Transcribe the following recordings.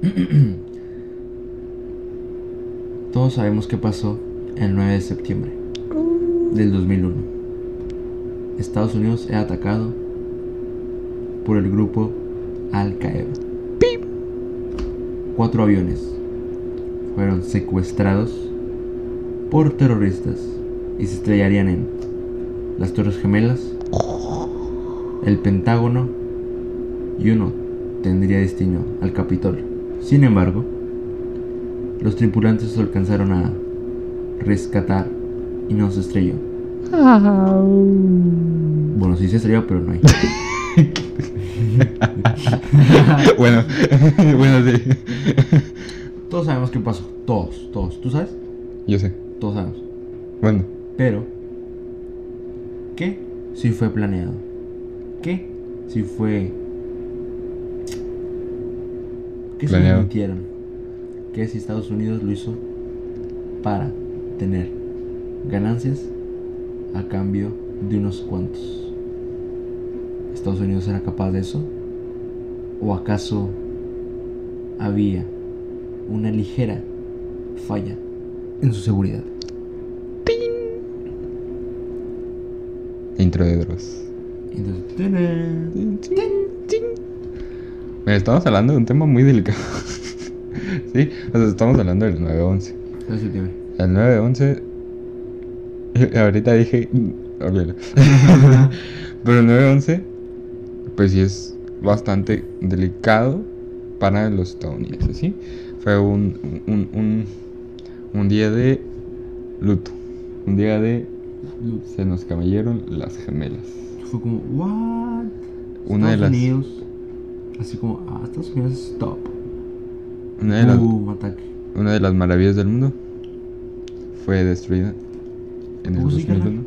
Todos sabemos qué pasó el 9 de septiembre del 2001. Estados Unidos es atacado por el grupo Al Qaeda. Cuatro aviones fueron secuestrados por terroristas y se estrellarían en las Torres Gemelas, el Pentágono y uno tendría destino al Capitolio. Sin embargo, los tripulantes se alcanzaron a rescatar y no se estrelló. Bueno, sí se estrelló, pero no hay. bueno, bueno, sí. Todos sabemos qué pasó. Todos, todos. ¿Tú sabes? Yo sé. Todos sabemos. Bueno, Pero, ¿qué si fue planeado? ¿Qué si fue... ¿Qué si mintieron? ¿Qué si Estados Unidos lo hizo para tener ganancias a cambio de unos cuantos? ¿Estados Unidos era capaz de eso? ¿O acaso había una ligera falla en su seguridad? intro de Dross. Estamos hablando de un tema muy delicado. sí, o sea, estamos hablando del 911. ¿Qué es el tema? El 911. Ahorita dije. mm, olvídalo. Pero el 911, pues sí es bastante delicado para los estadounidenses, ¿sí? Fue un, un, un, un día de luto. Un día de. Se nos cayeron las gemelas. Fue como, ¿what? Una de Estados las- Unidos. Así como, ah, Estados Unidos, stop. Una de las, ataque. una de las maravillas del mundo fue destruida en el ¿Cómo sí, 2001.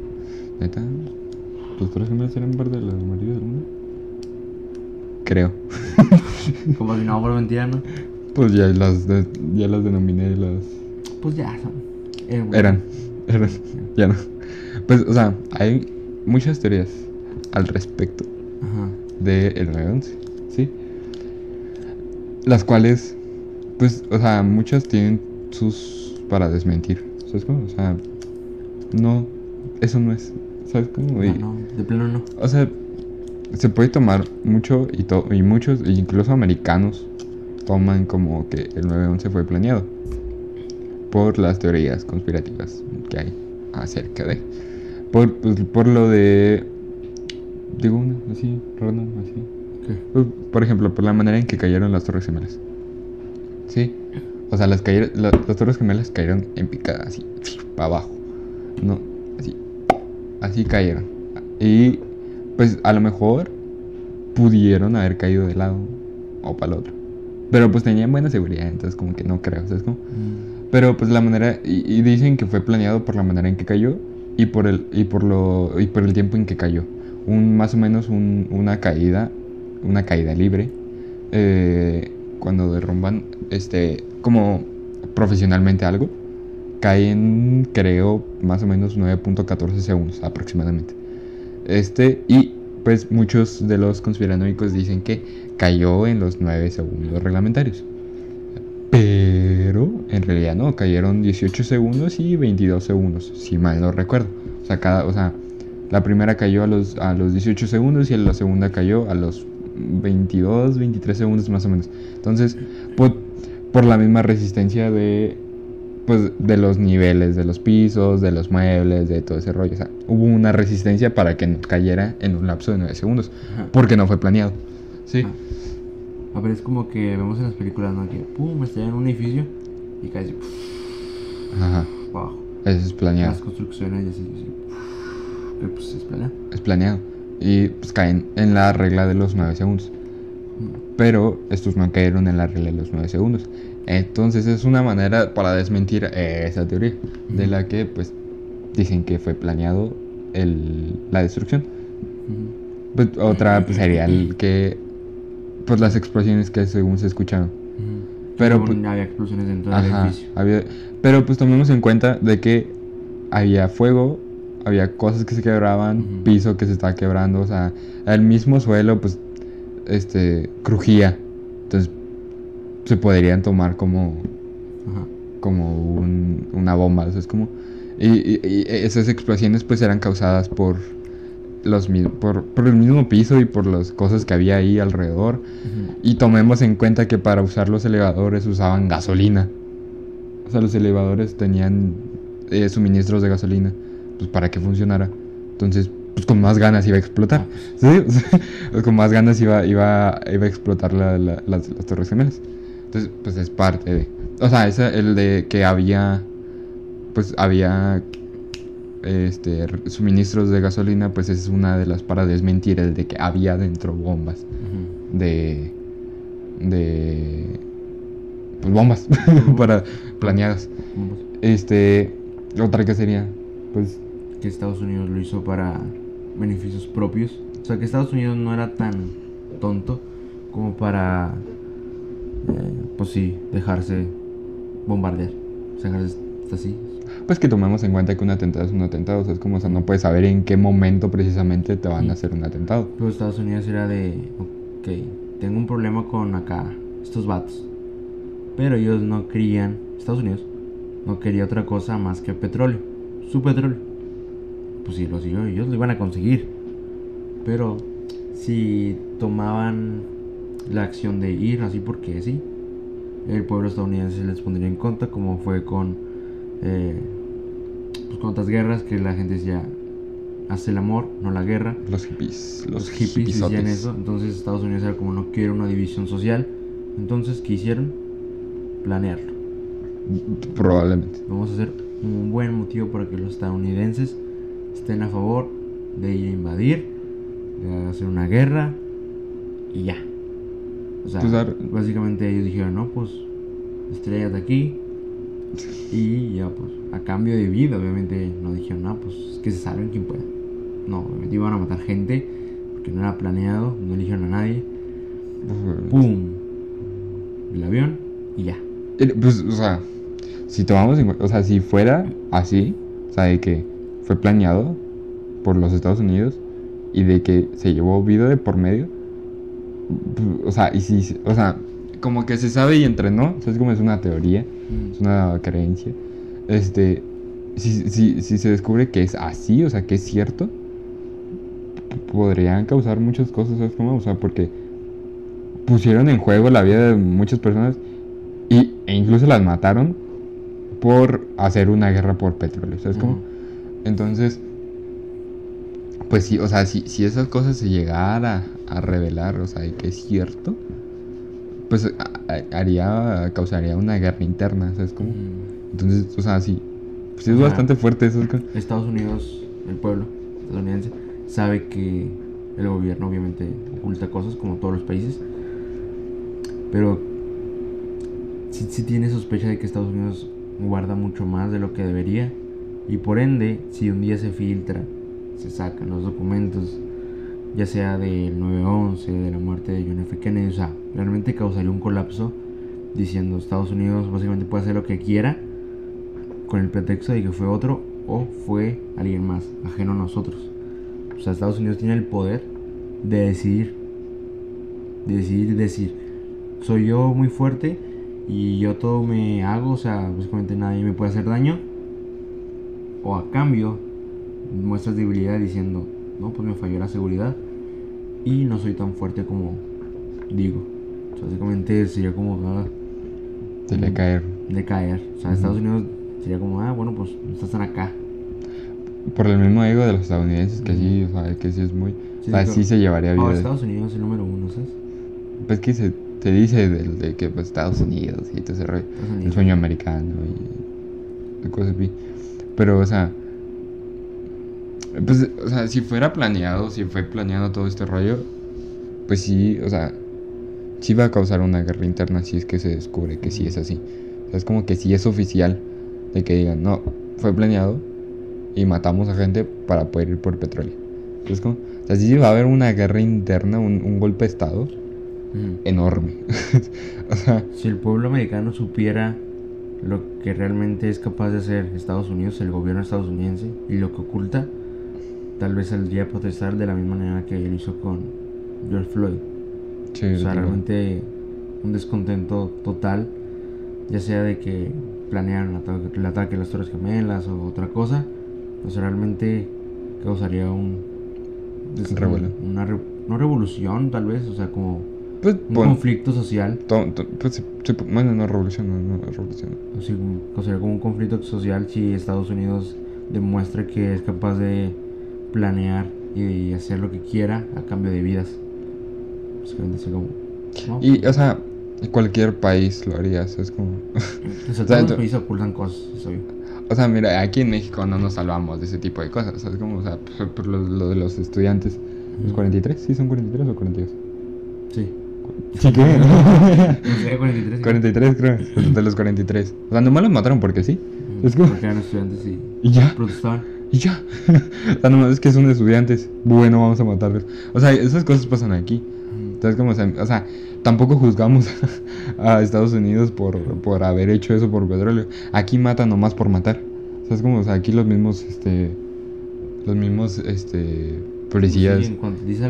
¿Neta? ¿Tus tres gemelas eran parte de las maravillas del mundo? Creo. Como si no fuera mentira, ¿no? Pues ya las, de- ya las denominé las... Pues ya, son. Eran. buenas. Eran, eran, ya no. Pues, o sea, hay muchas teorías al respecto Ajá. del 911, ¿sí? Las cuales, pues, o sea, muchas tienen sus para desmentir, ¿sabes cómo? O sea, no, eso no es, ¿sabes cómo? Y- No, no, de plano no. O sea, se puede tomar mucho y, to- y muchos, e incluso americanos, toman como que el 9-11 fue planeado por las teorías conspirativas que hay acerca de. Por, pues, por lo de. Digo una, así, random, así. Pues, por ejemplo, por la manera en que cayeron las Torres Gemelas. Sí. O sea, las, cayeron, la- las Torres Gemelas cayeron en picada, así, para abajo. No, así. Así cayeron. Y pues a lo mejor pudieron haber caído de lado o para el otro. Pero pues tenían buena seguridad, entonces como que no creo, ¿sabes cómo? Mm, Pero pues la manera y, y dicen que fue planeado por la manera en que cayó y por el y por lo y por el tiempo en que cayó. Un más o menos un- una caída, una caída libre eh, cuando derrumban este como profesionalmente algo caen creo más o menos 9.14 segundos aproximadamente. Este y pues muchos de los conspiranoicos dicen que cayó en los 9 segundos reglamentarios. Pero en realidad no, cayeron 18 segundos y 22 segundos, si mal no recuerdo. O sea, cada, o sea, la primera cayó a los, a los 18 segundos y la segunda cayó a los 22, 23 segundos más o menos. Entonces, por, por la misma resistencia de pues de los niveles de los pisos, de los muebles, de todo ese rollo, o sea, hubo una resistencia para que no cayera en un lapso de 9 segundos, Ajá. porque no fue planeado. Sí. Ah. A ver, es como que vemos en las películas, ¿no? Que pum, está en un edificio y cae así, Ajá. abajo. Eso es planeado. Las construcciones y así, así. Pero pues es planeado. Es planeado. Y pues caen en la regla de los 9 segundos. Pero estos no cayeron en la regla de los 9 segundos. Entonces es una manera para desmentir esa teoría. De la que pues dicen que fue planeado el, la destrucción. Pues, otra pues, sería el que pues las explosiones que según se escucharon. Pero, pues- había explosiones dentro del edificio. había- pero pues tomemos en cuenta de que había fuego, había cosas que se quebraban, piso que se estaba quebrando, o sea, el mismo suelo pues este crujía. Entonces, se podrían tomar como, Ajá. como un- una bomba. O sea, es como... Y, y- y esas explosiones pues eran causadas por, los, por, por el mismo piso y por las cosas que había ahí alrededor. Y tomemos en cuenta que para usar los elevadores usaban gasolina. O sea, los elevadores tenían eh, suministros de gasolina. Pues para que funcionara. Entonces, pues con más ganas iba a explotar. ¿Sí? Con más ganas iba, iba, iba a explotar la- la- las, las torres gemelas. Entonces, pues es parte de... O sea, ese, el de que había... Pues había... Este, suministros de gasolina, pues es una de las para desmentir el de que había dentro bombas de de pues bombas para planeadas Vamos. este otra que sería pues Que Estados Unidos lo hizo para beneficios propios. O sea, que Estados Unidos no era tan tonto como para, eh, pues sí, dejarse bombardear. O sea, dejarse así. pues que tomemos en cuenta que un atentado es un atentado o sea es como o sea no puedes saber en qué momento precisamente te van a hacer un atentado Pero Estados Unidos era de, ok, tengo un problema con acá, estos vatos. Pero ellos no querían, Estados Unidos, no quería otra cosa más que petróleo, su petróleo. Pues sí, lo siguió, ellos lo iban a conseguir. Pero si tomaban la acción de ir así porque sí, el pueblo estadounidense les pondría en contra, como fue con, eh, pues con otras guerras que la gente decía, hace el amor, no la guerra los hippies los, los hippies decían eso, entonces Estados Unidos era como no quiere una división social, entonces ¿qué hicieron? Planearlo. probablemente Vamos a hacer un buen motivo para que los estadounidenses estén a favor de ir a invadir, de hacer una guerra y ya. O sea, Pues, básicamente ellos dijeron, no, pues estrellas de aquí y ya pues a cambio de vida, obviamente no dijeron, no, pues que se salven quien pueda. No, obviamente iban a matar gente porque no era planeado, no eligieron a nadie. ¡Pum! El avión y ya. Pues, o sea, si tomamos en cu- o sea, si fuera así, o sea, de que fue planeado por los Estados Unidos y de que se llevó vida de por medio, o sea, y si, o sea, como que se sabe y entrenó, ¿sabes cómo es una teoría? Es una creencia. Este, si, si, si se descubre que es así, o sea, que es cierto, podrían causar muchas cosas, ¿sabes cómo? O sea, porque pusieron en juego la vida de muchas personas y, e incluso las mataron por hacer una guerra por petróleo, ¿sabes cómo? Ujú. Entonces, pues sí, o sea, si, si esas cosas se llegara a revelar, o sea, de que es cierto, pues a- haría, causaría una guerra interna, ¿sabes cómo? Ujú. Entonces, o sea, sí, pues es bastante fuerte eso. Estados Unidos, el pueblo estadounidense, sabe que el gobierno obviamente oculta cosas como todos los países. Pero sí, sí tiene sospecha de que Estados Unidos guarda mucho más de lo que debería. Y por ende, si un día se filtra, se sacan los documentos, ya sea del 9-11, de la muerte de John F. Kennedy, o sea, realmente causaría un colapso diciendo Estados Unidos básicamente puede hacer lo que quiera con el pretexto de que fue otro o fue alguien más, ajeno a nosotros. O sea, Estados Unidos tiene el poder de decidir, de decidir decir, soy yo muy fuerte y yo todo me hago, o sea, básicamente nadie me puede hacer daño. O a cambio, muestras debilidad diciendo, no, pues me falló la seguridad y no soy tan fuerte como digo. O sea, básicamente sería como ah, Se le caer. de caer. O sea, Ujú. Estados Unidos sería como, ah, bueno, pues no estás tan acá. Por el mismo ego de los estadounidenses, que sí, o sea, que sí es muy. Sí, o sea, digo, sí se llevaría Oh, vida. de- Estados Unidos es el número uno, ¿sabes? Pues que se, te dice del de que pues, Estados Unidos y todo ese rollo. El sueño americano y, cosas así. Pero, o sea, pues, o sea, si fuera planeado, si fue planeado todo este rollo, pues sí, o sea, sí va a causar una guerra interna si es que se descubre que sí es así. O sea, es como que sí es oficial de que digan, no, fue planeado y matamos a gente para poder ir por petróleo. Es como, o sea, sí va a haber una guerra interna, un, un golpe de estado Enorme. o sea, Si el pueblo americano supiera lo que realmente es capaz de hacer Estados Unidos, el gobierno estadounidense, y lo que oculta, tal vez saldría a protestar de la misma manera que él hizo con George Floyd. sí, O sea, realmente un descontento total, ya sea de que planearon el ataque, a las Torres Gemelas o otra cosa, pues realmente causaría un... Revuelo. Una, no revolución, tal vez, o sea, como Pues, un conflicto social. to- to- pues, bueno, no revolución, no, no revolución. Como- causaría como un conflicto social si Estados Unidos demuestra que es capaz de planear y hacer lo que quiera a cambio de vidas. Básicamente como... ¿no? Y, o sea, cualquier país lo haría, es como... O sea, o sea, todos los países ocultan cosas, es obvio. O sea, mira, aquí en México no nos salvamos de ese tipo de cosas, ¿sabes? Como, o sea, por, por lo, lo de los estudiantes. ¿Los Ujú. 43? ¿Sí son 43 o 42? Sí. Sí, ¿qué? No sé, 43. sí. 43 creo, de los 43. O sea, nomás los mataron porque sí. Ujú, Es como- Porque eran estudiantes y Y ya, protestaban. y ya. o sea, nomás es que son estudiantes. Bueno, vamos a matarlos. O sea, esas cosas pasan aquí. Ujú. Entonces, como, o sea, tampoco juzgamos a Estados Unidos por, por haber hecho eso por petróleo. Aquí matan nomás por matar. O sea, es como, o sea, aquí los mismos, este, los mismos, este, policías. Sí,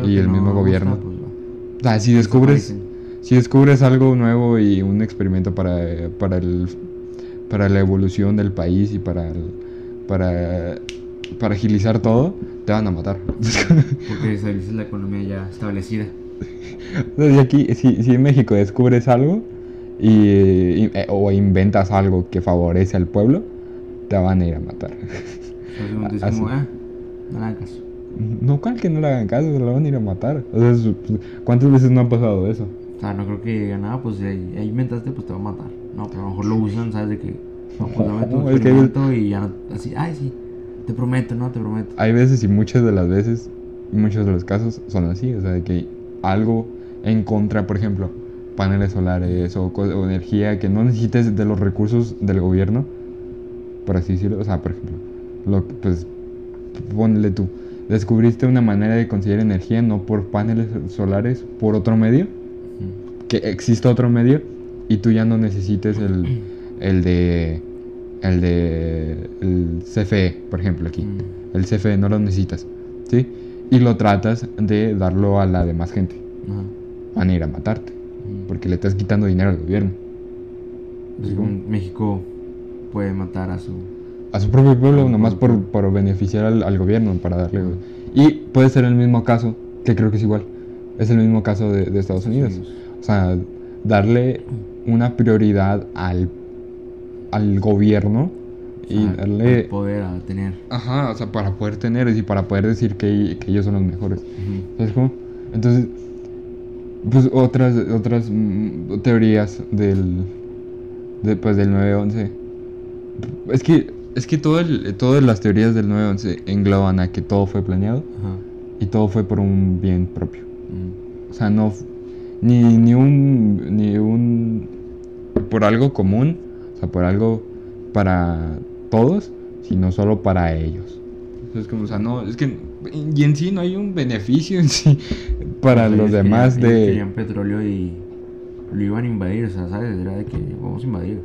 y que el no mismo gusta, gobierno. pues, sea, si descubres, si descubres algo nuevo y un experimento para, para el, para la evolución del país y para, el- para, para agilizar todo, te van a matar. Porque estabilizas la economía ya establecida. Entonces, aquí, si, si en México descubres algo y, y- eh, o inventas algo que favorece al pueblo, te van a ir a matar. O sea, es como, ah, no caso. No, cual que no le hagan caso, se lo van a ir a matar. O sea, es- pues, ¿cuántas veces no ha pasado eso? O sea, no creo que digan nada, pues ahí, ahí inventaste, pues te va a matar. No, pero a lo mejor lo usan, ¿sabes? De que, no, pues dame tu No, es que- experimento y ya no, así, ay, sí, te prometo, no, te prometo. Hay veces y muchas de las veces, muchos de los casos son así, o sea, de que algo en contra, por ejemplo, paneles solares o, o energía que no necesites de los recursos del gobierno, por así decirlo, o sea, por ejemplo, lo, pues, ponle tú, descubriste una manera de conseguir energía no por paneles solares, por otro medio, que exista otro medio y tú ya no necesites el, el de el de el CFE, por ejemplo, aquí. Mm. El CFE no lo necesitas, ¿sí? Y lo tratas de darlo a la demás gente. Ajá. Van a ir a matarte, Ujú. porque le estás quitando dinero al gobierno. Como México puede matar a su... A su propio pueblo, Ah, nomás por, por- beneficiar al, al gobierno, para darle... Y puede ser el mismo caso, que creo que es igual. Es el mismo caso de, de Estados Unidos. O sea, darle una prioridad al, al gobierno y sea, darle... poder a tener. Ajá, o sea, para poder tener y para poder decir que, que ellos son los mejores. Ujú. ¿Sabes cómo? Entonces, pues otras, otras teorías del, de, pues, del 9-11. Es que, es que todo el- todas las teorías del 9-11 engloban a que todo fue planeado Ajá. y todo fue por un bien propio. Ujú. O sea, no. Ni, ni un. Ni un. Por algo común. O sea, por algo para todos. Sino solo para ellos. Es como, o sea, no. Es que. Y en sí no hay un beneficio en sí. Para los demás querían- de. Querían petróleo y lo iban a invadir, o sea, ¿sabes? Era de que vamos a invadir.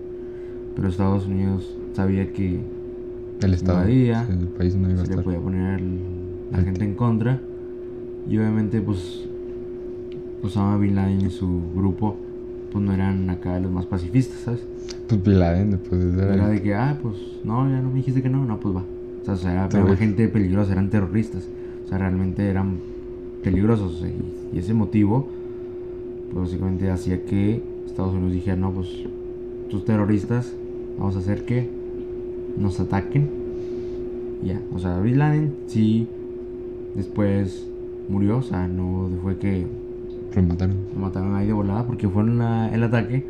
Pero Estados Unidos sabía que El Estado. invadía, El país no iba a se le podía poner la gente en contra. Y obviamente, pues, Osama Bin Laden y su grupo, pues no eran acá los más pacifistas, ¿sabes? Pues Bin Laden, pues era. Era de que, ah, pues, no, ya no me dijiste que no, no, pues va. O sea, o sea, era vez. gente peligrosa, eran terroristas. O sea, realmente eran peligrosos. y ese motivo, pues básicamente hacía que Estados Unidos dijera, no, pues, tus terroristas, vamos a hacer que nos ataquen. Ya, o sea, Bin Laden sí, después murió, o sea, no fue que Lo mataron. lo mataron ahí de volada porque fueron la- el ataque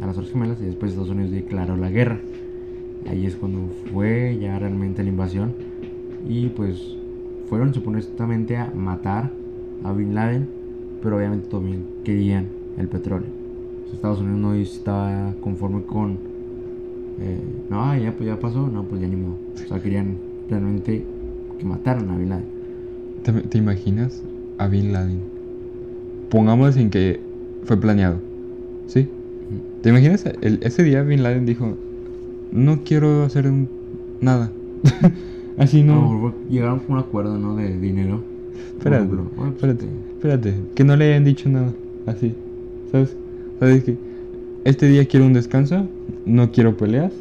a las Torres Gemelas y después Estados Unidos declaró la guerra. Ahí es cuando fue ya realmente la invasión y pues fueron supuestamente a matar a Bin Laden, pero obviamente también querían el petróleo. Estados Unidos no estaba conforme con, eh, no, ya, pues ya pasó, no, pues ya ni modo. O sea, querían realmente que mataran a Bin Laden. ¿Te, te imaginas a Bin Laden? Pongamos en que fue planeado. ¿Sí? ¿Te imaginas? El- ese día Bin Laden dijo, no quiero hacer un- nada. Así no. llegaron con un acuerdo, ¿no? De dinero. Espérate, bueno, pues, espérate, este, espérate. Que no le hayan dicho nada. Así. ¿Sabes? Sea, dije, este día quiero un descanso, no quiero peleas,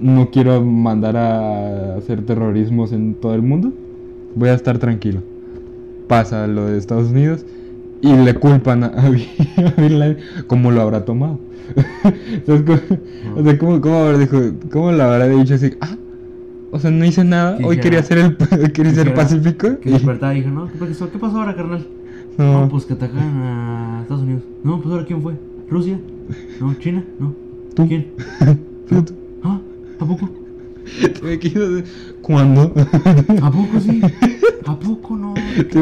no quiero mandar a hacer terrorismos en todo el mundo, voy a estar tranquilo. Pasa lo de Estados Unidos y le culpan a, Bin Laden, ¿cómo lo habrá tomado? ¿Sabes cómo, o sea, ¿cómo, cómo, habrá dijo, ¿cómo lo habrá dicho así? Ah, o sea, no hice nada, hoy dijera- quería ser, el, quería ser pacífico. Que despertaba y dije, no, ¿qué pasó? ¿Qué pasó ahora, carnal? No. No, pues que atacan a Estados Unidos. No, pues ahora ¿quién fue? ¿Rusia? No, ¿China? No. Tú. ¿Quién? Tú, tú. ¿Ah? ¿A poco? Quedo- ¿Cuándo? ¿A poco sí? ¿A poco no? ¿Te, te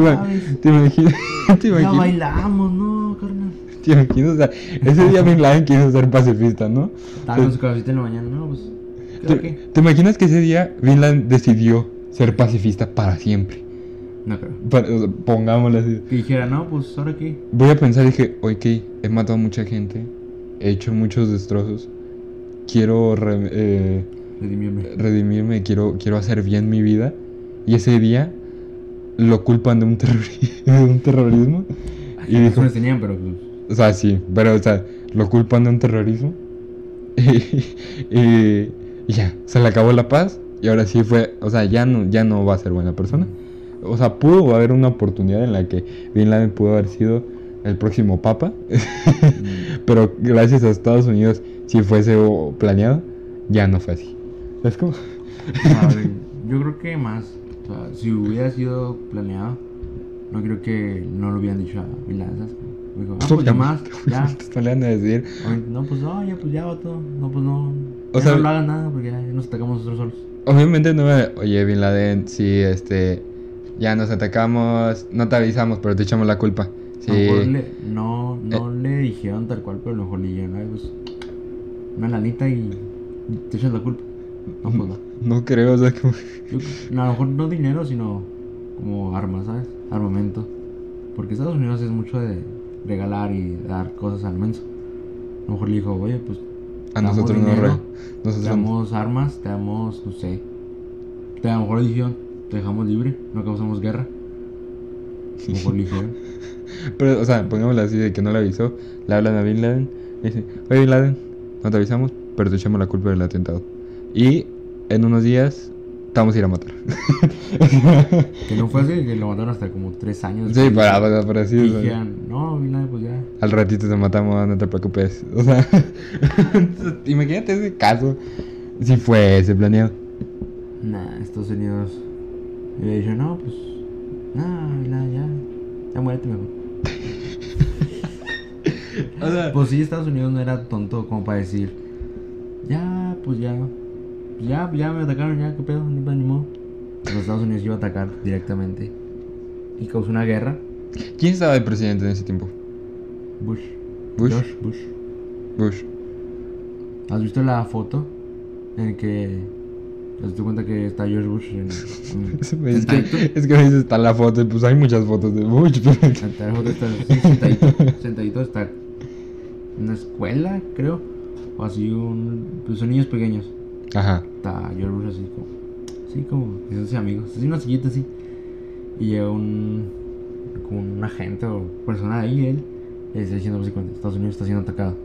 imaginas? ¿Te Ya bailamos, ¿no, carnal? ¿Te imaginas? O sea, ese día Bin Laden quiso ser pacifista, ¿no? Estaba con su cabecita en la mañana, no, pues. ¿Te, te imaginas que ese día Bin Laden decidió ser pacifista para siempre? No creo. Para- o sea, pongámoslo así. Que dijera, no, pues ahora qué. Voy a pensar, dije, ok, he matado a mucha gente, he hecho muchos destrozos, quiero re- eh, Redimirme. redimirme, quiero, quiero hacer bien mi vida. Y ese día lo culpan de un, de un terrorismo. Y Y dijo, tenían, pero pues. o sea, sí, pero, o sea, lo culpan de un terrorismo. Y, y ya, se le acabó la paz. Y ahora sí fue, o sea, ya no, ya no va a ser buena persona. O sea, pudo haber una oportunidad en la que Bin Laden pudo haber sido el próximo papa. mm, pero gracias a Estados Unidos, si fuese planeado, ya no fue así. ¿Sabes cómo? ver, yo creo que más. O sea, si hubiera sido planeado, no creo que no lo hubieran dicho a ¿sabes? Dijo, ah, pues ya más, ya. Te le van a decir. Obviamente, No, pues no, ya, pues ya, todo. No, pues no. O ya sea- no lo hagan nada porque ya nos atacamos nosotros solos. Obviamente no me... Oye, Bin Laden, sí, este... Ya nos atacamos, no te avisamos, pero te echamos la culpa. Sí. A lo mejor le, no, Eh. no le dijeron tal cual, pero a lo mejor le dijeron, "Ay, pues, una lanita y te echas la culpa. No, pues no. No creo, o sea, como... Yo- no, a lo mejor no dinero, sino como armas, ¿sabes? Armamento. Porque Estados Unidos es mucho de regalar y dar cosas al menso. A lo mejor le dijo, oye, pues A nosotros no, dinero, re... te damos armas, te damos, no sé. Te, a lo mejor le dijeron, te dejamos libre, no causamos guerra. A lo mejor le dijeron. Pero, o sea, pongámoslo así de que no le avisó. Le hablan a Bin Laden. Y dicen, oye, Bin Laden, no te avisamos, pero te echamos la culpa del atentado. Y en unos días te vamos a ir a matar. Que no fue así, que lo mataron hasta como tres años. sí, para, para, para así. Y dijeron, no, Bin pues ya. Al ratito te matamos, no te preocupes. O sea, imagínate ese caso. Si fuese planeado. Nah, Estados Unidos. Y le dije, no, pues. Nah, Bin Laden, ya. Ya muérete mejor. O sea, Pues sí, Estados Unidos no era tonto como para decir, ya, pues ya, ya, ya me atacaron, ya, qué pedo, ni ni modo. Los Estados Unidos iba a atacar directamente y causó una guerra. ¿quién estaba de presidente en ese tiempo? Bush. Bush. George Bush. Bush. ¿Has visto la foto en que te das cuenta que está George Bush en, en- Es que, es que está la foto, y pues hay muchas fotos de Bush. pero- La foto está sí, sentadito, sentadito está en una escuela, creo, o así un, pues son niños pequeños. Ajá. está George Bush así como, sí, como, haciéndose amigos, así una sillita así. Y llega un, como un agente o persona de ahí, él, y le está diciendo Estados Unidos está siendo atacado.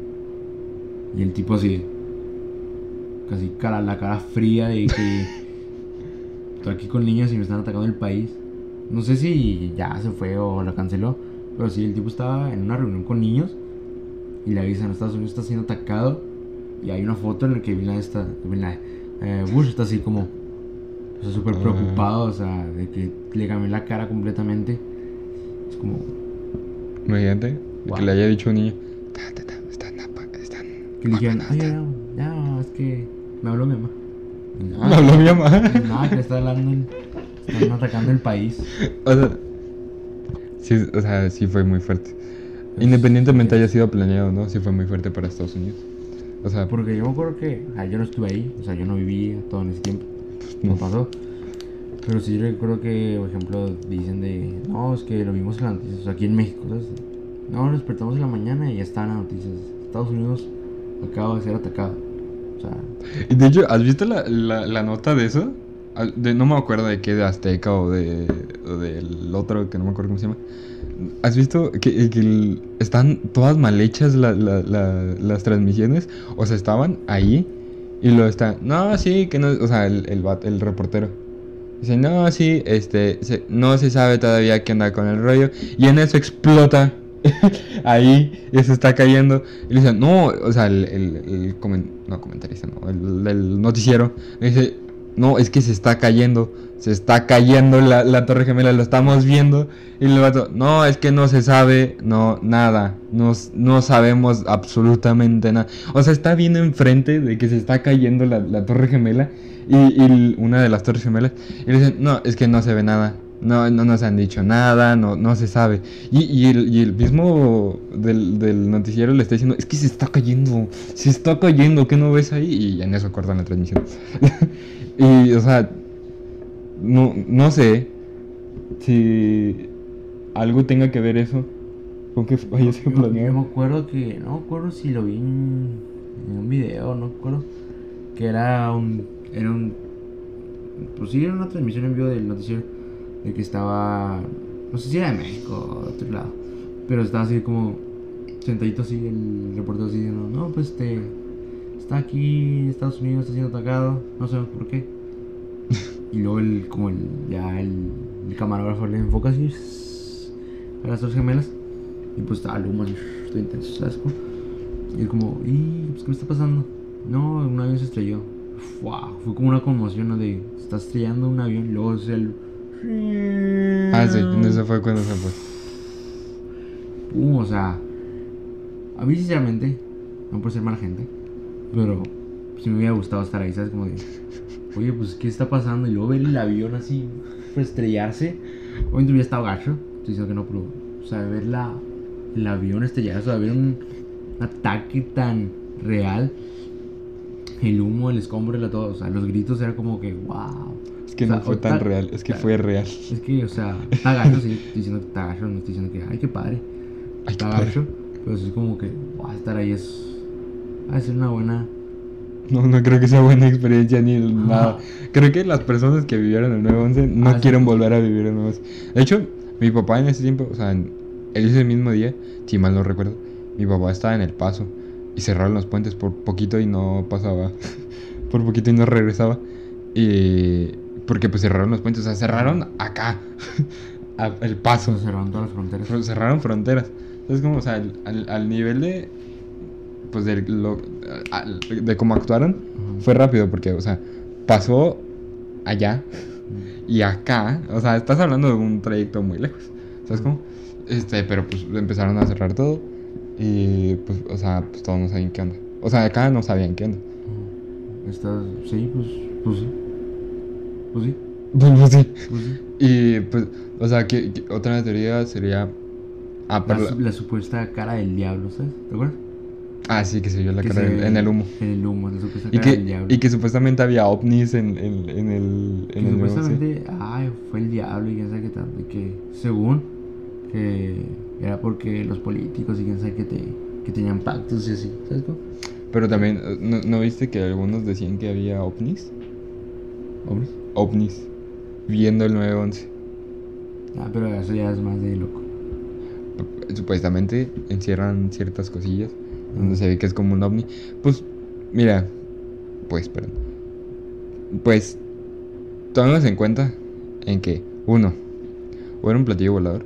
Y el tipo así, casi cara, la cara fría de que estoy aquí con niños y me están atacando el país. No sé si ya se fue o la canceló, pero sí, el tipo estaba en una reunión con niños y le avisan, Estados Unidos está siendo atacado y hay una foto en la que Bin Laden está, Bin Laden, eh, Bush está así como, o sea, súper Ah. preocupado, o sea, de que le cambió la cara completamente. Es como, Imagínate Wow. que le haya dicho a un niño. "Ta, ta, ta, Están, están. que le dijeron, matando, oye, están". ya, ya, es que me habló mi mamá. Y Me nada, habló mi mamá. Nada, que está hablando, están atacando el país. O sea, sí, o sea, sí fue muy fuerte. Pues, Independientemente haya sido planeado o no, sí fue muy fuerte para Estados Unidos. O sea, Porque yo me acuerdo que, ah, yo no estuve ahí, o sea, yo no viví todo en ese tiempo. no. no pasó. Pero sí recuerdo que, por ejemplo, dicen de, no, es que lo vimos en las noticias, o sea, aquí en México, ¿sabes? No, nos despertamos en la mañana y ya están las noticias. Estados Unidos acaba de ser atacado. Y de hecho, ¿has visto la, la, nota de eso? no me acuerdo de qué, de Azteca o, de, o del otro que no me acuerdo cómo se llama. ¿Has visto que, están todas mal hechas la- la- la- las transmisiones? O sea, estaban ahí y lo están. No, sí, que no. O sea, el, el, el reportero. Dice, no, sí, este, no se sabe todavía qué onda con el rollo. Y en eso explota. Ahí, se está cayendo. Y le dicen, no, o sea, el, no, comentarista, el, noticiero. Dice, no, es que se está cayendo. Se está cayendo la, la Torre Gemela, lo estamos viendo. Y el vato, no, es que no se sabe, no, nada. No, no sabemos absolutamente nada. O sea, está bien enfrente de que se está cayendo la, la Torre Gemela. Y, y una de las Torres Gemelas. Y le dicen, no, es que no se ve nada. No, no nos han dicho nada, no, no se sabe. Y, y el, y el mismo del, del noticiero le está diciendo, es que se está cayendo, se está cayendo, ¿qué no ves ahí? Y en eso cortan la transmisión. y, o sea, no, no sé si algo tenga que ver eso con que vaya a yo me planeado. acuerdo que, no me acuerdo si lo vi en, en un video, no me acuerdo, que era un, era un, pues sí, era una transmisión en vivo del noticiero, de que estaba, no sé si era de México o de otro lado, pero estaba así como sentadito así, el reportero así diciendo, no, pues este, está aquí Estados Unidos, está siendo atacado, no sabemos por qué. Y luego el, como el, ya el, camarógrafo le enfoca así a las dos gemelas. Y pues el humo todo intenso, ¿sabes? Y es como, ¿y pues, qué me está pasando? No, un avión se estrelló. Fue como una conmoción, ¿no? De, está estrellando un avión luego es el... Ah, sí, eso fue cuando se fue. Pum, o sea, a mí sinceramente, no por ser mala gente, pero si me hubiera gustado estar ahí, ¿sabes? Como de, oye, pues, ¿qué está pasando? Y luego ver el avión así, pues, estrellarse. Obviamente hubiera estado gacho, estoy diciendo que no, pero, o sea, ver la, el avión estrellarse, o sea, ver un ataque tan real, el humo, el escombro, la todo, o sea, los gritos era como que, wow. Es que O sea, no fue tan ta- real, es que ta- fue real. Es que, o sea, está gacho, sí, estoy diciendo que está gacho, no estoy diciendo que, ay, qué padre. Ay, qué está padre. gacho, pero es como que, wow, estar ahí es. Va a ser una buena. No, no creo que sea buena experiencia ni el- nada. Creo que las personas que vivieron el 9-11 no Ah, sí. quieren volver a vivir el 9-11. De hecho, mi papá en ese tiempo, o sea, en ese mismo día, si mal no recuerdo, mi papá estaba en El Paso y cerraron los puentes por poquito y no pasaba. por poquito y no regresaba. Y. Porque pues cerraron los puentes, o sea, cerraron acá. el Paso. Cerraron todas las fronteras. Fr- cerraron fronteras. Entonces, como, o sea, al, al- al nivel de. Pues de, lo, al- de cómo actuaron, fue rápido porque, o sea, pasó allá y acá. O sea, estás hablando de un trayecto muy lejos. ¿Sabes cómo? Este, pero pues empezaron a cerrar todo. Y pues, o sea, pues todos no sabían qué onda. O sea, acá no sabían qué onda. Estás. Sí, pues. Pues sí. Pues sí. Pues sí. Pues sí. Y pues, o sea, que, que otra teoría sería. Ah, La, supuesta cara del diablo, ¿sabes? ¿Te acuerdas? ah, sí, que se vio la Que cara se- en- el humo. En el humo, la supuesta Y cara del que, diablo. y que supuestamente había ovnis en, en, en el. Que En el sí. supuestamente, ay, fue el diablo y quién sabe qué tanto. Y que, según, que era porque los políticos y quién sabe que, te, que tenían pactos y así, ¿sabes cómo? Pero también, ¿no, no viste que algunos decían que había ovnis? ¿Ovnis? Ovnis viendo el 911. Ah, pero eso ya es más de loco. Supuestamente encierran ciertas cosillas donde Ah. se ve que es como un ovni. Pues, mira, pues, perdón. Pues, tomemos en cuenta en que, uno, o era un platillo volador,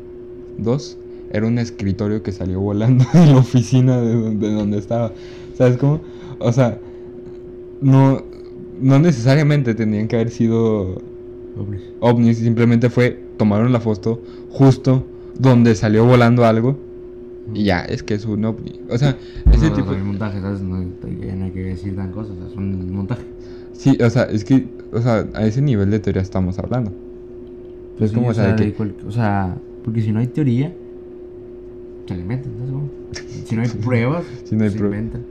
dos, era un escritorio que salió volando de la oficina de donde, de donde estaba. ¿Sabes cómo? O sea, no, no necesariamente tenían que haber sido Ovnis. ovnis, simplemente fue, tomaron la foto justo donde salió volando algo y ya, es que es un ovni. O sea, ese no, tipo... Son montajes, ¿sabes? No, hay- no hay que decir tan cosas, o sea, son montaje. Sí, o sea, es que, o sea, a ese nivel de teoría estamos hablando. Pues Es como, o sea, de que- de cual- o sea, porque si no hay teoría, se le inventan. Si no hay pruebas, Si no hay se pruebas. inventan.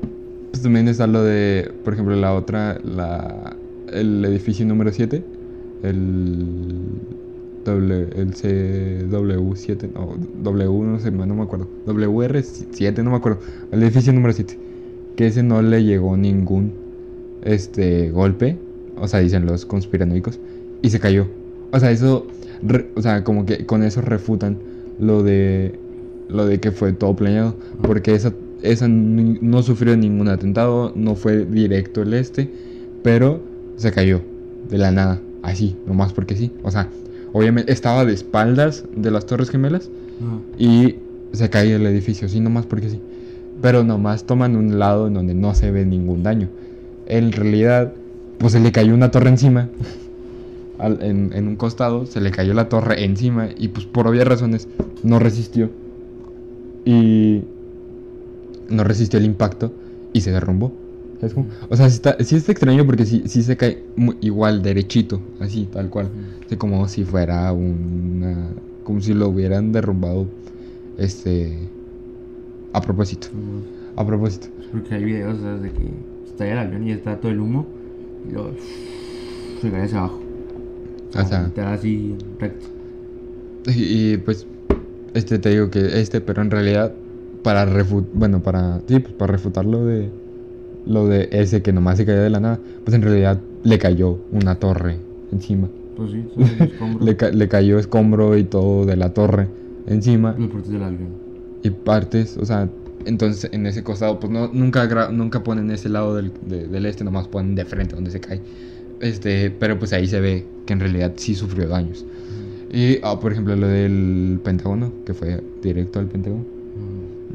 También está lo de, por ejemplo, la otra, la, el edificio número 7, el, w, el CW7, no, W, no sé, no me acuerdo, WR7, no me acuerdo, el edificio número 7, que ese no le llegó ningún, este, golpe, o sea, dicen los conspiranoicos, y se cayó. O sea, eso, o sea, como que con eso refutan lo de, lo de que fue todo planeado, porque esa, esa no sufrió ningún atentado, no fue directo el este, pero se cayó de la nada, así, nomás porque sí. O sea, obviamente estaba de espaldas de las Torres Gemelas y se cae el edificio, sí, nomás porque sí. Pero nomás toman un lado en donde no se ve ningún daño. En realidad, pues se le cayó una torre encima. Al- en, en un costado se le cayó la torre encima y pues por obvias razones no resistió. Y no resistió el impacto y se derrumbó. ¿Sabes cómo? O sea, sí está, sí está extraño porque sí, sí se cae igual, derechito, así, tal cual. Así como si fuera una. Como si lo hubieran derrumbado. Este. A propósito. A propósito. Porque hay videos ¿sabes? de que está el avión y está todo el humo y luego se cae hacia abajo. O sea, da así recto. y, y, pues. Este te digo que este, pero en realidad. Para refutar. Bueno, para. Sí, pues para refutar lo de. Lo de ese que nomás se cayó de la nada. Pues en realidad le cayó una torre encima. Pues sí. Le, ca- le cayó escombro y todo de la torre encima. Los partes del avión. y partes, o sea, entonces en ese costado, pues no, nunca, nunca ponen ese lado del, de- del este, nomás ponen de frente donde se cae. Este, pero pues ahí se ve que en realidad sí sufrió daños. Y, ah, por ejemplo, lo del Pentágono, que fue directo al Pentágono.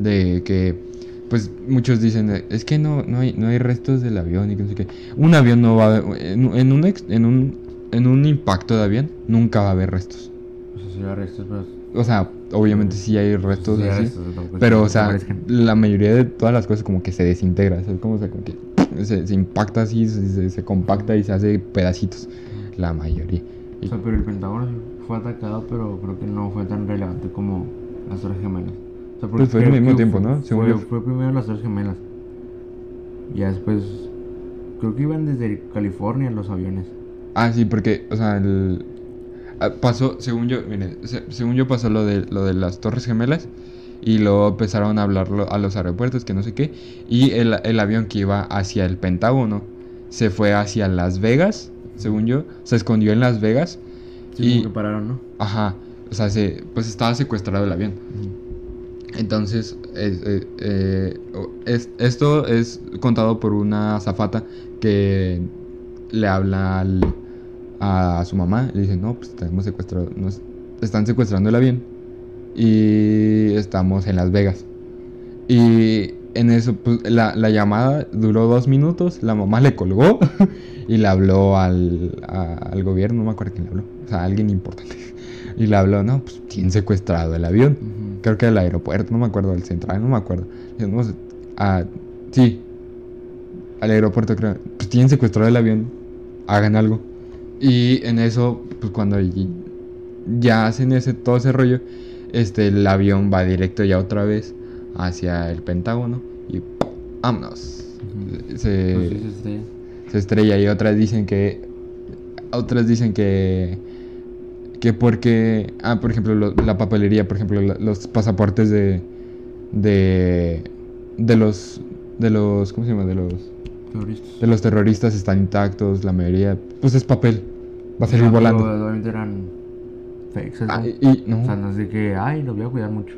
De que, pues muchos dicen, es que no, no, hay, no hay restos del avión y que no sé qué. Un avión no va a haber, en, en un, en, un, en un impacto de avión, nunca va a haber restos. O sea, si restos, pues. O sea, obviamente sí hay restos sí hay así. restos, es Pero, o sea, la mayoría de todas las cosas como que se desintegra, ¿sabes? Como, o sea, como que se, se impacta así, se, compacta y se hace pedacitos. La mayoría. O sea, pero el Pentágono fue atacado, pero creo que no fue tan relevante como las Torres Gemelas. O sea, porque Pues fue al mismo tiempo, fue- ¿no? Según Fue, yo- fue primero las Torres Gemelas. Ya después. Creo que iban desde California los aviones. Ah, sí, porque, o sea, el... ah, Pasó, según yo, miren, se- según yo pasó lo de, lo de las Torres Gemelas y luego empezaron a hablarlo a los aeropuertos, que no sé qué, y el, el avión que iba hacia el Pentágono se fue hacia Las Vegas, según yo, se escondió en Las Vegas, Sí, Y- como que pararon, ¿no? ajá, o sea, se, pues estaba secuestrado el avión. Entonces, es- eh, eh, esto es contado por una azafata que le habla al- a su mamá. Le dice, no, pues tenemos secuestrado, nos están secuestrando el avión y estamos en Las Vegas. Y en eso, pues, la, la llamada duró dos minutos, la mamá le colgó y le habló al, al gobierno, no me acuerdo quién le habló, o sea, alguien importante. Y le habló, no, pues tienen secuestrado el avión Ujú. Creo que del aeropuerto, no me acuerdo, del central, no me acuerdo. Sé, ah, sí, al aeropuerto creo. Pues tienen secuestrado el avión, hagan algo. Y en eso, pues cuando ya hacen ese, todo ese rollo, este, el avión va directo ya otra vez hacia el Pentágono y vámonos. Se, Pues sí, se estrella. se estrella y otras dicen que otras dicen que que porque ah por ejemplo lo- la papelería por ejemplo la- los pasaportes de de de los de los cómo se llama de los Terroristas. de los terroristas están intactos la mayoría pues es papel va a salir pero volando Obviamente eran fakes. ¿sabes Ah, y, y- no O sea, no es de que, ay, lo voy a cuidar mucho.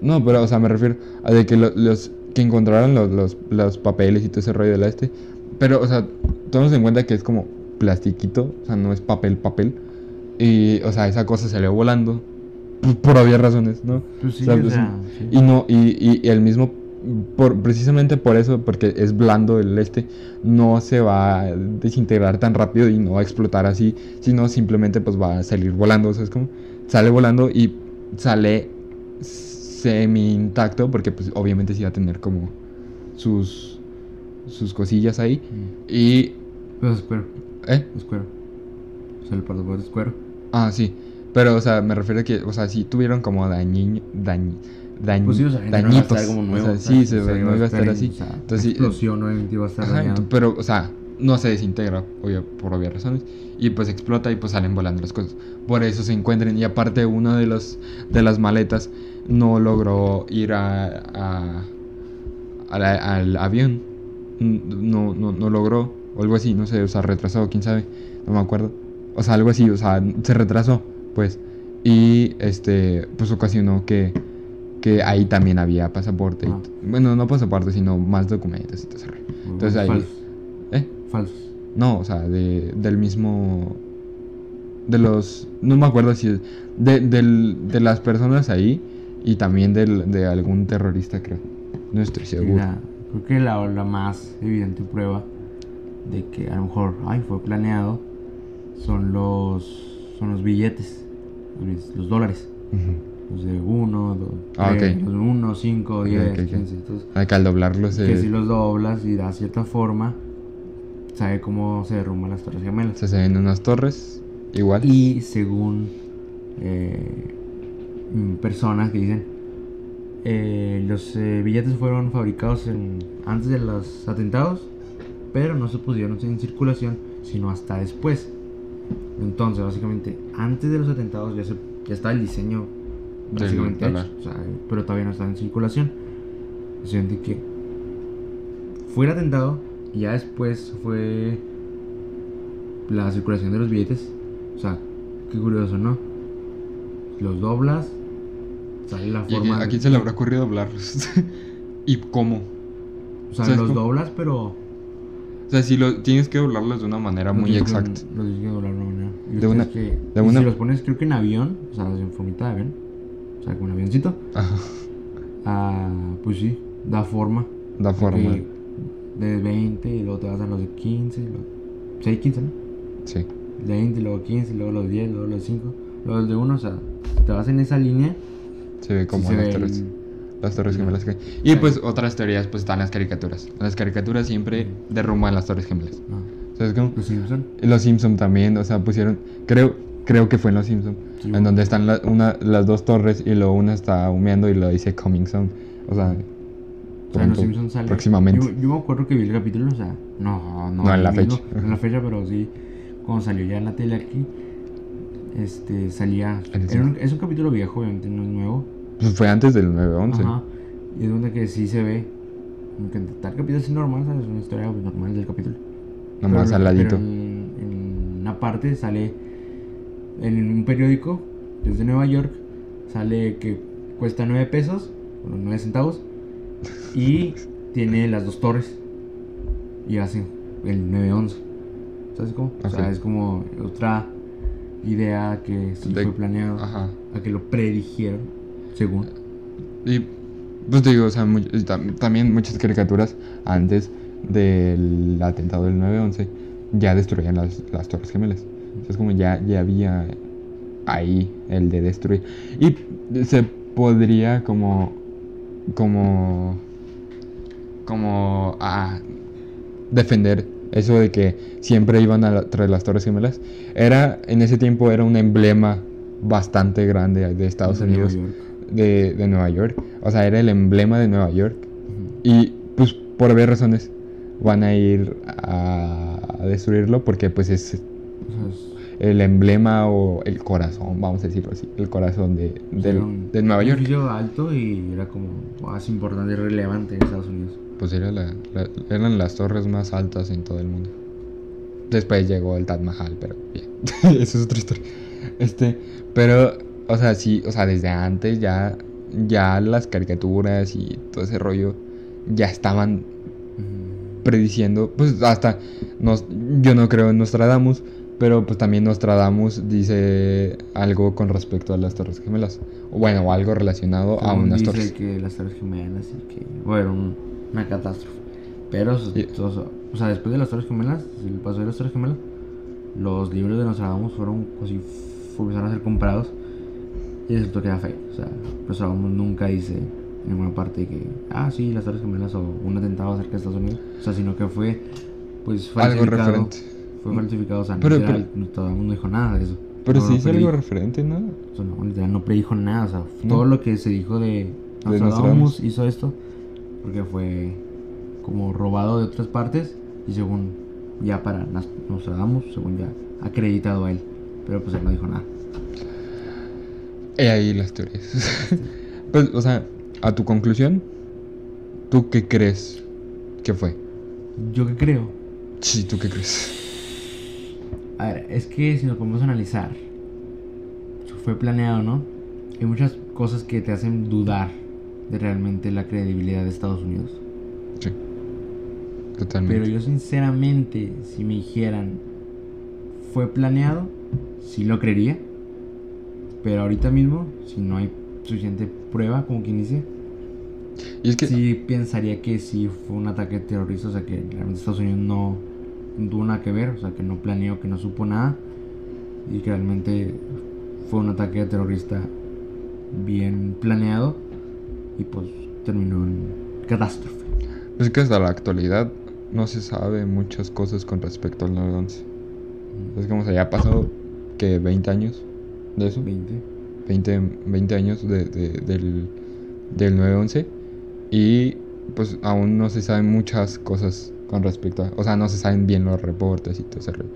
no pero o sea me refiero a de que lo- los que encontraron los, los, los papeles y todo ese rollo del este pero o sea tomemos en cuenta que es como plastiquito o sea no es papel papel y o sea esa cosa salió volando por obvias razones no Pues sí, o sea, sí. y no y, y- y el mismo por precisamente por eso porque es blando el este no se va a desintegrar tan rápido y no va a explotar así sino simplemente pues va a salir volando o sea, es como sale volando y sale semi intacto porque pues obviamente sí va a tener como sus sus cosillas ahí Mm. y Pues es cuero. eh Es cuero. El pasaporte es cuero. Ah sí pero o sea me refiero a que o sea sí tuvieron como dañiño dañ, dañ- Pues sí, o sea, no dañitos nuevo. o sea, ¿sabes? sí se, no iba a estar así O sea, Entonces, sí, explosión, obviamente iba a estar Ajá, pero, o sea, no se desintegra, obvio, por obvias razones. Y pues explota y pues salen volando las cosas. Por eso se encuentran. Y aparte, una de, los, de las maletas no logró ir a, a- a la- al avión. No, no, no logró, o algo así, no sé, o sea, retrasado, quién sabe, no me acuerdo. O sea, algo así, o sea, se retrasó, pues. Y este, pues ocasionó que, que ahí también había pasaporte. Ah. Bueno, no pasaporte, sino más documentos y todo ese rollo. Entonces ahí. Falsos. ¿Eh? Falsos. No, o sea, de, del mismo. De los. No me acuerdo si. es- De, del, de las personas ahí y también del, de algún terrorista, creo. No estoy seguro. la- creo que la, la más evidente prueba de que a lo mejor ay, fue planeado son los son los billetes, los, dólares. Ujú. Los de 1, 2, Ah, ok. los 1, 5, 10, ok, ok. 15. Entonces, Acá al doblarlos. que eh, si los doblas y da cierta forma, sabe cómo se derrumban las torres gemelas. se ven unas torres. Igual. Y según eh, personas que dicen, eh, los eh, billetes fueron fabricados en- antes de los atentados, pero no se pusieron en circulación sino hasta después. Entonces, básicamente, antes de los atentados ya, se, ya estaba el diseño básicamente hecho, dólar. o sea, pero todavía no estaba en circulación. De que fue el atentado y ya después fue la circulación de los billetes. O sea, qué curioso, ¿no? Los doblas, sale la Y forma. aquí se le habrá ocurrido doblarlos. ¿Y cómo? O sea, ¿sabes los doblas, pero. O sea, si lo tienes que doblarlos de una manera muy exacta. Los tienes que doblar de una manera. Y De una- que- de y una- Si los pones, creo que en avión, o sea, en formita de avión, o sea, como un avioncito, Ajá, ah, pues sí, da forma. da forma. De 20 y luego te vas a los de 15, luego- 6, 15, ¿no? Sí. De 20, luego 15, luego los 10, luego los 5, luego los de 1, o sea, si te vas en esa línea, Se ve como sí se las torres. el- Las torres gemelas que... Y pues otras teorías, pues están las caricaturas. Las caricaturas siempre derrumban las torres gemelas. no, ¿Sabes cómo? los Simpson. Los Simpson también, o sea, pusieron... Creo, creo que fue en Los Simpson. Sí, en donde están la- una, las dos torres y luego una está humeando y lo dice Coming Soon. O sea, O sea, en los pronto, Simpson sale. próximamente. Yo, yo me acuerdo que vi el capítulo, o sea, no, no. No, en la fecha. No en la fecha, pero sí, cuando salió ya en la tele aquí, este, salía. Era un- es un capítulo viejo, obviamente, no es nuevo. Pues fue antes del 9-11. Ajá. Y es donde que sí se ve. Aunque tal capítulo es normal, ¿sabes? Es una historia normal del capítulo. Nomás Pero- al ladito. pero en, en una parte sale en un periódico desde Nueva York sale que cuesta 9 pesos, bueno, 9 centavos y tiene las dos torres y hacen el 911. ¿Sabes cómo? O sea, Ok. es como otra idea que sí fue planeado, Ajá. a que lo predijeron, según. Y pues digo, o sea, mu- y tam- también muchas caricaturas antes del atentado del 9-11 ya destruían las, las Torres Gemelas. O sea, es como ya, ya había ahí el de destruir. Y se podría como. como. como. ah, defender eso de que siempre iban a la- tras las Torres Gemelas. Era, en ese tiempo, era un emblema bastante grande de Estados de Unidos York. De, de Nueva York. O sea, era el emblema de Nueva York. Y pues por varias razones van a ir a, a destruirlo porque pues es el emblema o el corazón, vamos a decirlo así, el corazón de, era un- de Nueva un York. edificio alto y era como más importante y relevante en Estados Unidos. Pues era la- la- eran las torres más altas en todo el mundo. Después llegó el Taj Mahal, pero bien, eso es otra historia. Este, pero, o sea, sí, o sea, desde antes ya, ya las caricaturas y todo ese rollo ya estaban prediciendo, pues hasta nos, yo no creo en Nostradamus, pero pues también Nostradamus dice algo con respecto a las Torres Gemelas, o bueno, o algo relacionado a unas dice torres. que las Torres Gemelas y que bueno, un- una catástrofe. Pero, o sea, o sea, después de las Torres Gemelas, el paso de las Torres Gemelas, los libros de Nostradamus fueron fu- empezaron a ser comprados y resultó que era fake. O sea, Nostradamus nunca dice en ninguna parte que, ah, sí, las Torres Gemelas o un atentado cerca de Estados Unidos. O sea, sino que fue, pues, Algo falsificado. referente. Fue falsificado, o sea, Pero- literal, Nostradamus no dijo nada de eso. Pero No sí lo es algo referente, ¿no? O sea, no, literal, no predijo nada. O sea, No. todo lo que se dijo de Nostradamus hizo esto porque fue como robado de otras partes y según ya para Nostradamus, según ya acreditado a él. Pero pues él no dijo nada. He ahí las teorías. pues, o sea, a tu conclusión, ¿tú qué crees que fue? ¿Yo qué creo? Sí, ¿tú qué crees? A ver, es que si nos podemos analizar, si fue planeado, ¿no? Hay muchas cosas que te hacen dudar de realmente la credibilidad de Estados Unidos. Sí. Totalmente. Pero yo sinceramente, si me dijeran, fue planeado, sí lo creería. Pero ahorita mismo, si no hay suficiente prueba, como quien dice, Y es que sí pensaría que sí fue un ataque terrorista, o sea que realmente Estados Unidos no, no tuvo nada que ver, o sea que no planeó, que no supo nada y que realmente fue un ataque terrorista bien planeado y pues terminó en catástrofe. es que hasta la actualidad no se sabe muchas cosas con respecto al 9-11. Es como se ya pasado que 20 años de eso. 20. 20, 20 años de, de- del, del 9-11 y pues aún no se saben muchas cosas con respecto a... O sea, no se saben bien los reportes y todo rollo.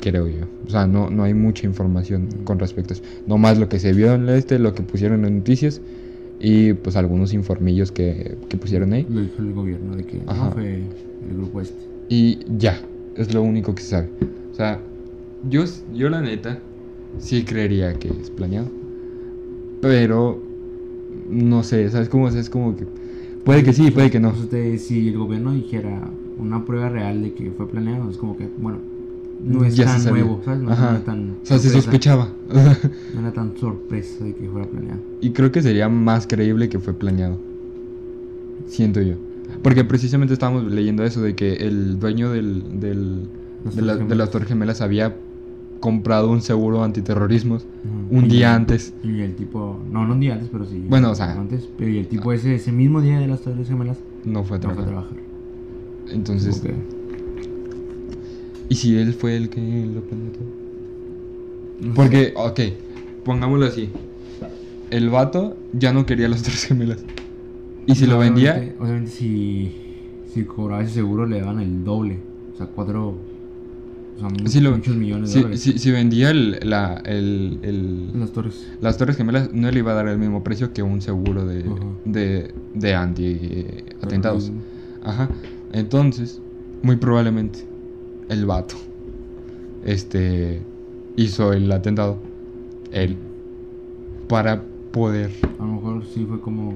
Creo yo. O sea, no, no hay mucha información con respecto a eso. No más lo que se vio en este, lo que pusieron en noticias y pues algunos informillos que, que pusieron ahí. Lo dijo el gobierno de que Ajá. no fue el grupo este. Y ya, es lo único que se sabe. O sea, yo, yo la neta sí creería que es planeado. Pero no sé, ¿sabes cómo es? Es como que puede que sí, puede que no. Usted, si el gobierno dijera una prueba real de que fue planeado, es como que, bueno, no es Ya tan nuevo, ¿sabes? No, Ajá. no era tan O sea, se sospechaba. No era tan sorpresa de que fuera planeado. y creo que sería más creíble que fue planeado. Siento yo. Porque precisamente estábamos leyendo eso de que el dueño del, del- de, la- de las. Torres Gemelas había comprado un seguro antiterrorismos Ujú. un Y- día antes. Y el tipo, no, no un día antes, pero sí. Bueno, o sea- Antes, pero y el tipo ese, ese mismo día de las Torres Gemelas, No fue a no fue a trabajar. Entonces, Ok. ¿y si él fue el que lo planeó todo? Porque, ok, pongámoslo así. El vato ya no quería las tres gemelas. Y si lo vendía, Obviamente, obviamente si, si cobraba ese seguro le daban el doble. O sea, cuatro. O sea, mu- si lo- muchos millones de si, dólares. si- si vendía el, la, el, el- Las torres. las torres gemelas, no le iba a dar el mismo precio que un seguro de, Ajá. de, de anti-atentados. Ajá. Entonces, muy probablemente, el vato este, hizo el atentado. Él. Para poder A lo mejor sí fue como.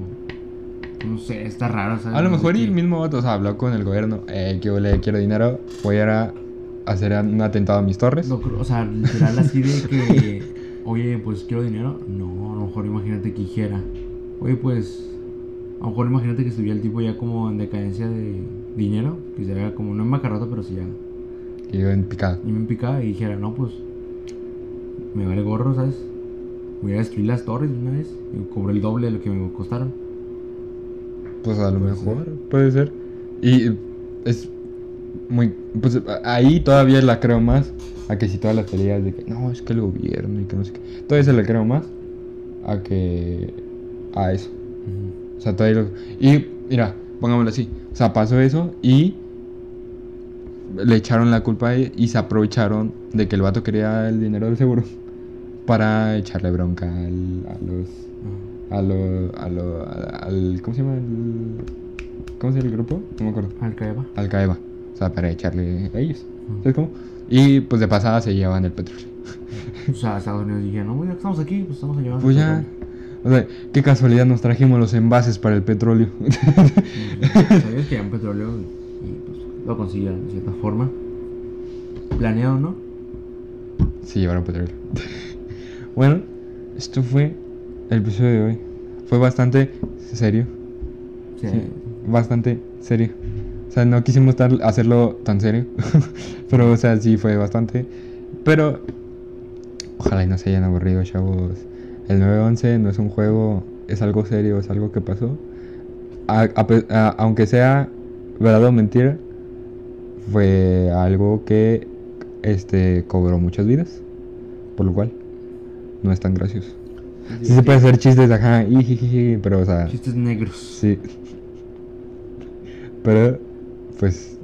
No sé, está raro, ¿sabes? A lo mejor y el mismo vato, o sea, habló con el gobierno, eh, que yo le quiero dinero, voy a ir a hacer un atentado a mis torres. No, o sea, literal así de que. Oye, pues quiero dinero. No, a lo mejor imagínate que dijera. Oye, pues. A lo mejor imagínate que estuviera el tipo ya como en decadencia de dinero. Que se vea como no en bancarrota, pero sí ya. Y yo en picado. Y me picaba y dijera, no, pues. Me vale gorro, ¿sabes? Voy a destruir las torres de una vez. Y cobré el doble de lo que me costaron. Pues a lo Puede mejor, puede ser. Y es muy. Pues ahí todavía la creo más a que si todas las teorías de que no, es que el gobierno y que no sé qué. Todavía se la creo más a que. a eso. O sea, todavía lo- Y mira, pongámoslo así. O sea, pasó eso y le echaron la culpa a él y se aprovecharon de que el vato quería el dinero del seguro para echarle bronca al- a los. A lo, a lo, al. ¿Cómo se llama? el- ¿Cómo se llama el grupo? No me acuerdo. Al Caeva. O sea, para echarle a ellos. ¿Sabes cómo? Y pues de pasada se llevan el petróleo. O sea, Estados Unidos dije, no, ya que estamos aquí, pues estamos allá. Pues ya. O sea, qué casualidad nos trajimos los envases para el petróleo. Sabías que un petróleo y pues lo consiguieron de cierta forma. Planeado, ¿no? Sí, llevaron petróleo. bueno, esto fue el episodio de hoy. Fue bastante serio. Sí. Sí, bastante serio. O sea, no quisimos hacerlo tan serio. pero, o sea, sí fue bastante. Pero, ojalá y no se hayan aburrido, chavos. El 911 no es un juego, es algo serio, es algo que pasó. A- a pe- a- aunque sea verdad o mentira, fue algo que este, cobró muchas vidas. Por lo cual, no es tan gracioso. Sí se puede hacer chistes, ajá, pero, o sea. Chistes negros. Sí. Pero, pues,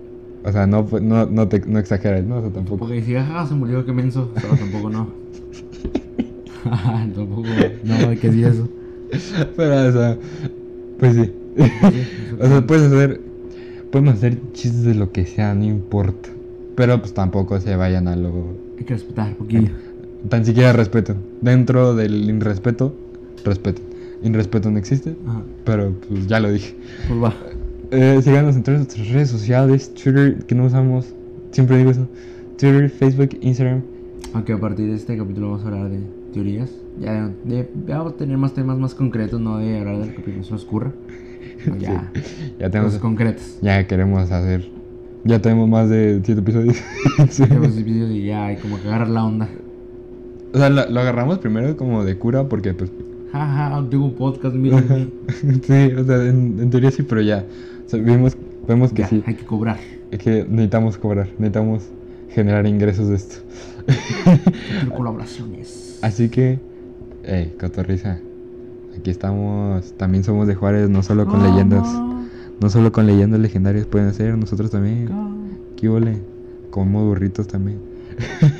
o sea, no, no, no, te, no exageres, ¿no? O sea, tampoco. Porque decía, ah, se murió, qué menso. Pero tampoco no. tampoco, no, hay que decir eso. Pero, o sea, pues sí. Sí, o sea, puedes hacer, podemos hacer chistes de lo que sea, no importa. pero pues tampoco se vayan a lo... Hay que respetar un poquillo. Tan siquiera respeto. Dentro del irrespeto, respeto. Irrespeto no existe, Ajá. pero pues ya lo dije. Pues va. Eh, síganos en todas nuestras redes sociales, Twitter, que no usamos, siempre digo eso, Twitter, Facebook, Instagram. Aunque a partir de este capítulo vamos a hablar de teorías. Ya, de, vamos a tener más temas más concretos, no de hablar de lo que se nos ocurra. sino Ya, Ya tenemos, cosas concretas. ya queremos hacer, ya tenemos más de 7 episodios. Sí. Tenemos episodios y ya hay como que agarrar la onda. O sea, lo, lo agarramos primero como de cura porque pues, Jaja, ja, tengo un podcast, mírenme. sí, o sea, en, en teoría sí, pero ya, o sea, vimos, vemos que Ya, sí, hay que cobrar. es que necesitamos cobrar, necesitamos generar ingresos de esto. Colaboraciones. Así que, hey, cotorriza, aquí estamos, también somos de Juárez, no solo con leyendas, no solo con leyendas legendarias pueden ser, nosotros también, ¿qué ole? Como burritos también.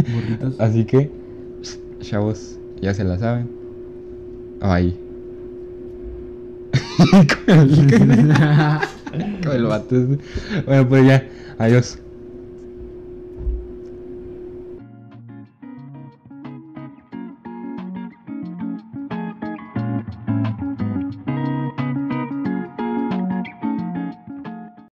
Burritos. Así que, chavos, ya se la saben. Ay. con, el, con el vato. Bueno, pues ya, adiós.